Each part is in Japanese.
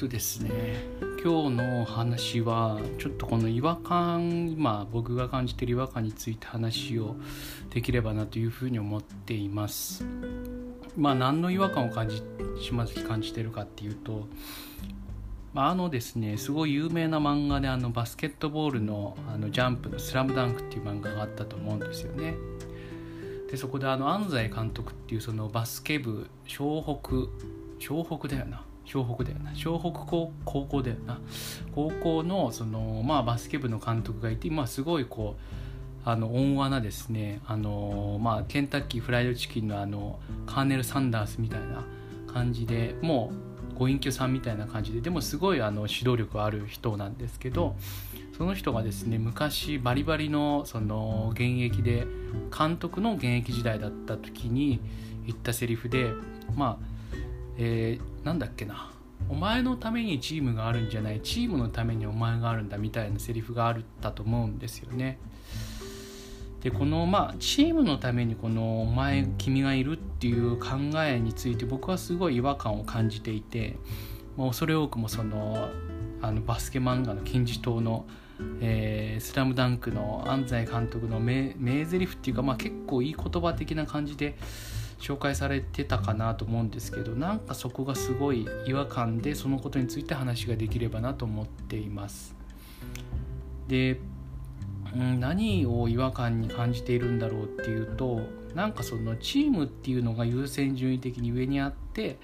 とですね。今日の話はちょっとこの違和感今僕が感じてる違和感について話をできればなというふうに思っています。まあ何の違和感を感じ島崎感じてるかっていうとまあ、あのですねすごい有名な漫画であのバスケットボールのあのジャンプの「スラムダンクっていう漫画があったと思うんですよね。でそこであの安西監督っていうそのバスケ部湘北湘北だよな。湘北だよな。湘北高高校だよな。高校のその、まあ、バスケ部の監督がいて、まあ、すごいこうあの温和なですねあの、まあ、ケンタッキーフライドチキンのあのカーネル・サンダースみたいな感じでもうご隠居さんみたいな感じででもすごいあの指導力ある人なんですけどその人がですね昔バリバリのその現役で監督の現役時代だった時に言ったセリフでまあえー、なんだっけなお前のためにチームがあるんじゃないチームのためにお前があるんだみたいなセリフがあったと思うんですよね。でこのまあチームのためにこの「お前君がいる」っていう考えについて僕はすごい違和感を感じていてもう恐れ多くもそのあのバスケ漫画の金字塔の「えー、スラムダンクの安西監督の名名台詞っていうか、まあ、結構いい言葉的な感じで紹介されてたかなと思うんですけどなんかそこがすごい違和感でそのことについて話ができればなと思っています。で、ん、何を違和感に感じているんだろうっていうとなんかそのチームっていうのが優先順位的に上にあって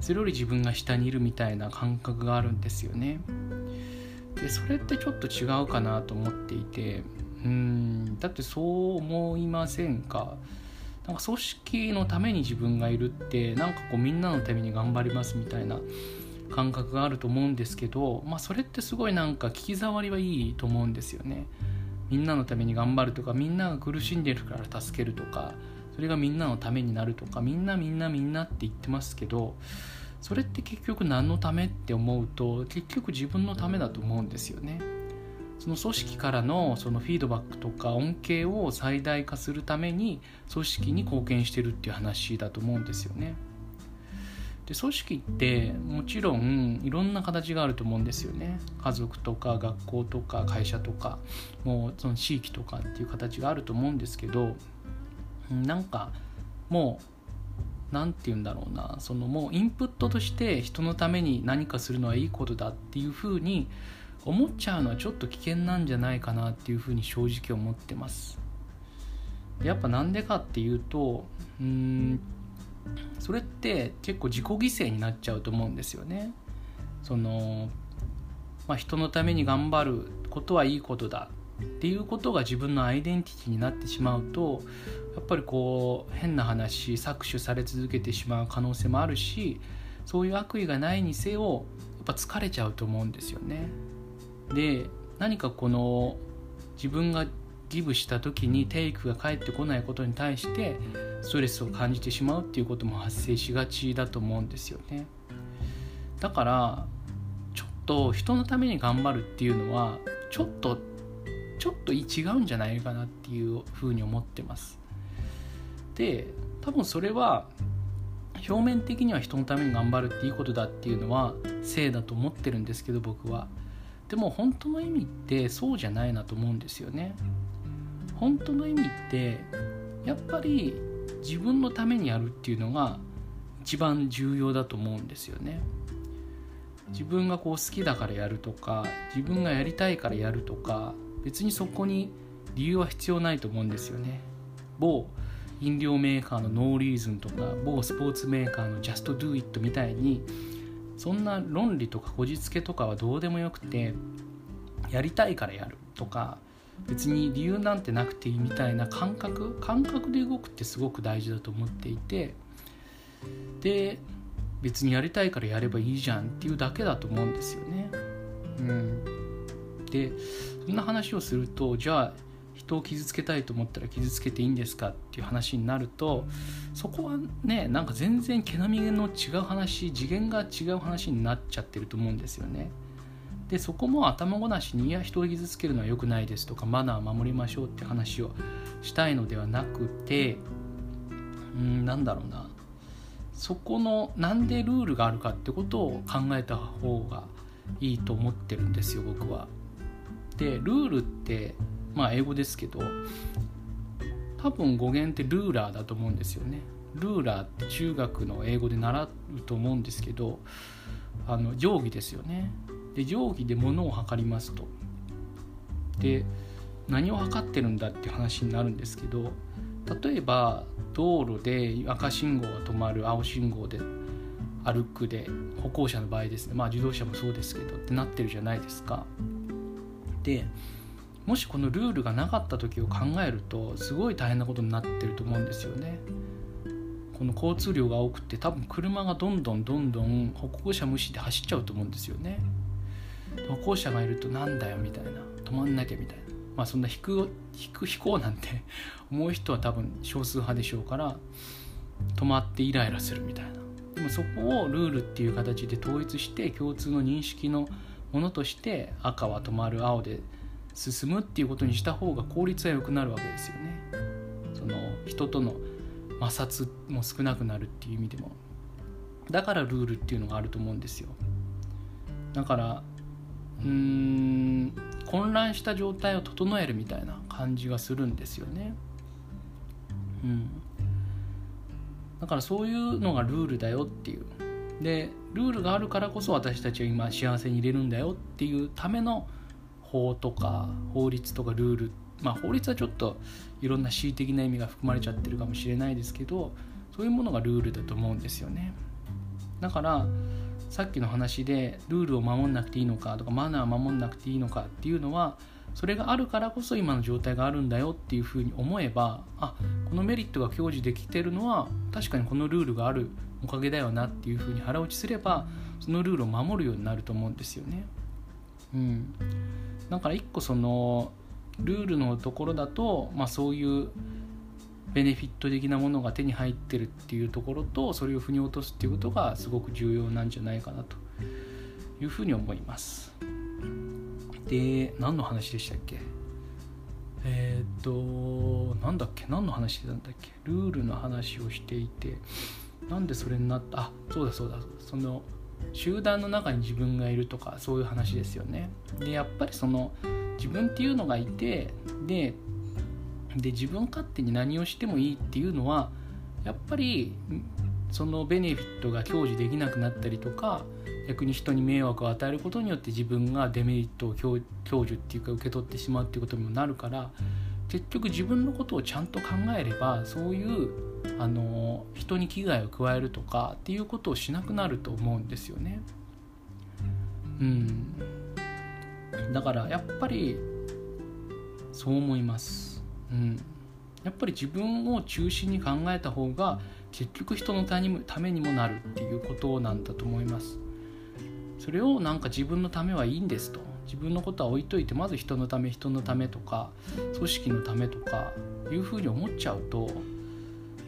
それより自分が下にいるみたいな感覚があるんですよね。でそれってちょっと違うかなと思っていてうんだってそう思いませんか？なんか組織のために自分がいるってなんかこうみんなのために頑張りますみたいな感覚があると思うんですけど、まあ、それってすごいなんか聞き障りはいいと思うんですよね。みんなのために頑張るとかみんなが苦しんでるから助けるとかそれがみんなのためになるとかみんなみんなみんなって言ってますけどそれって結局何のためって思うと結局自分のためだと思うんですよね。その組織からのそのフィードバックとか恩恵を最大化するために組織に貢献してるっていう話だと思うんですよね。で組織ってもちろんいろんな形があると思うんですよね家族とか学校とか会社とかもうその地域とかっていう形があると思うんですけどなんかもう何て言うんだろうな。そのもうインプットとして人のために何かするのはいいことだっていうふうに思っちゃうのはちょっと危険なんじゃないかなっていうふうに正直思ってます。やっぱなんでかっていうとうんそれって結構自己犠牲になっちゃうと思うんですよね。その、まあ、人のために頑張ることはいいことだ。っていうことが自分のアイデンティティになってしまうとやっぱりこう変な話搾取され続けてしまう可能性もあるしそういう悪意がないにせよやっぱ疲れちゃうと思うんですよね。で何かこの自分がギブした時にテイクが返ってこないことに対してストレスを感じてしまうっていうことも発生しがちだと思うんですよねだからちょっと人のために頑張るっていうのはちょっとちょっと違うんじゃないかなっていうふうに思ってます。で多分それは表面的には人のために頑張るっていいことだっていうのは正だと思ってるんですけど僕は。でも本当の意味ってそうじゃないなと思うんですよね。本当の意味ってやっぱり自分のためにやるっていうのが一番重要だと思うんですよね。自分がこう好きだからやるとか自分がやりたいからやるとか別にそこに理由は必要ないと思うんですよね某飲料メーカーのノーリーズンとか某スポーツメーカーのジャストドゥイットみたいにそんな論理とかこじつけとかはどうでもよくてやりたいからやるとか別に理由なんてなくていいみたいな感覚感覚で動くってすごく大事だと思っていてで別にやりたいからやればいいじゃんっていうだけだと思うんですよね。うん、でそんな話をするとじゃあ人を傷つけたいと思ったら傷つけていいんですかっていう話になるとそこはねなんか全然毛並みの違う話次元が違う話になっちゃってると思うんですよね。でそこも頭ごなしにいや人を傷つけるのは良くないですとかマナーを守りましょうって話をしたいのではなくてうんなんだろうなそこのなんでルールがあるかってことを考えた方がいいと思ってるんですよ僕は。でルールってまあ英語ですけど多分語源ってルーラーだと思うんですよね。ルーラーって中学の英語で習うと思うんですけどあの定規ですよね。で定規で物を測りますと。で何を測ってるんだっていう話になるんですけど例えば道路で赤信号が止まる青信号で歩くで歩行者の場合ですねまあ自動車もそうですけどってなってるじゃないですか。でもしこのルールがなかった時を考えるとすごい大変なことになってると思うんですよね。この交通量が多くて多分車がどんどんどんどん歩行者無視で走っちゃうと思うんですよね。歩行者がいるとなんだよみたいな止まんなきゃみたいなまあそんな引く引く飛行なんて思う人は多分少数派でしょうから止まってイライラするみたいなでもそこをルールっていう形で統一して共通の認識のものとして赤は止まる青で進むっていうことにした方が効率は良くなるわけですよね。その人との摩擦も少なくなるっていう意味でも。だからルールっていうのがあると思うんですよ。だからうーん混乱した状態を整えるみたいな感じがするんですよね。うん。だからそういうのがルールだよっていう。でルールがあるからこそ私たちは今幸せに入れるんだよっていうための法とか法律とかルールまあ法律はちょっといろんな恣意的な意味が含まれちゃってるかもしれないですけどそういうものがルールだと思うんですよね。だからさっきの話でルールを守んなくていいのかとかマナーを守んなくていいのかっていうのはそれがあるからこそ今の状態があるんだよっていうふうに思えばあこのメリットが享受できてるのは確かにこのルールがあるおかげだよなっていうふうに腹落ちすればそのルールを守るようになると思うんですよね。うん、だから一個そのルールのところだと、まあ、そういうベネフィット的なものが手に入ってるっていうところとそれを腑に落とすっていうことがすごく重要なんじゃないかなというふうに思いますで何の話でしたっけ？えっ、となんだっけ？何の話してたんだっけ？ルールの話をしていてなんでそれになった？あそうだそうだ。その集団の中に自分がいるとかそういう話ですよね。でやっぱりその自分っていうのがいてでで自分勝手に何をしてもいいっていうのはやっぱりそのベネフィットが享受できなくなったりとか逆に人に迷惑を与えることによって自分がデメリットを享受っていうか受け取ってしまうっていうことにもなるから結局自分のことをちゃんと考えればそういうあの人に危害を加えるとかっていうことをしなくなると思うんですよね。うん、だからやっぱりそう思います。うん、やっぱり自分を中心に考えた方が結局人のためにもなるっていうことなんだと思いますそれをなんか自分のためはいいんですと。自分のことは置いといてまず人のため人のためとか組織のためとかいうふうに思っちゃうと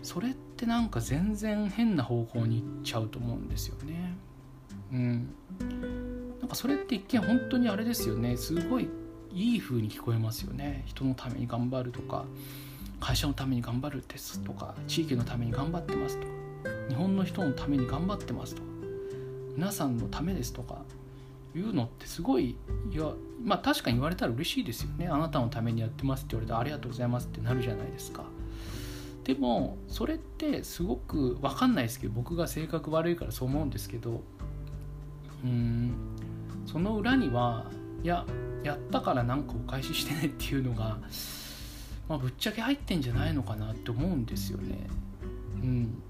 それってなんか全然変な方向に行っちゃうと思うんですよね。うん。なんかそれって一見本当にあれですよね。すごいいい風に聞こえますよね。人のために頑張るとか会社のために頑張るですとか地域のために頑張ってますとか日本の人のために頑張ってますとか。皆さんのためですとかいうのってすごいいやまあ確かに言われたら嬉しいですよね。あなたのためにやってますって言われたらありがとうございますってなるじゃないですか。でもそれってすごく分かんないですけど僕が性格悪いからそう思うんですけどうんその裏にはいややったから何かお返ししてねっていうのが、まあ、ぶっちゃけ入ってんじゃないのかなって思うんですよね。うん、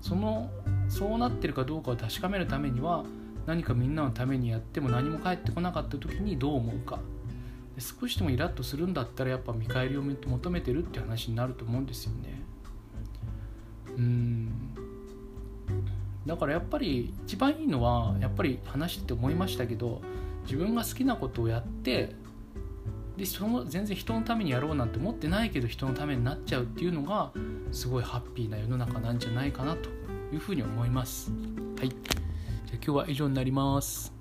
そのそうなってるかどうかを確かめるためには何かみんなのためにやっても何も返ってこなかった時にどう思うか。少しでもイラッとするんだったらやっぱ見返りを求めてるって話になると思うんですよね。うん。だからやっぱり一番いいのはやっぱり話してて思いましたけど自分が好きなことをやってでその全然人のためにやろうなんて思ってないけど人のためになっちゃうっていうのがすごいハッピーな世の中なんじゃないかなというふうに思います。はい、じゃ今日は以上になります。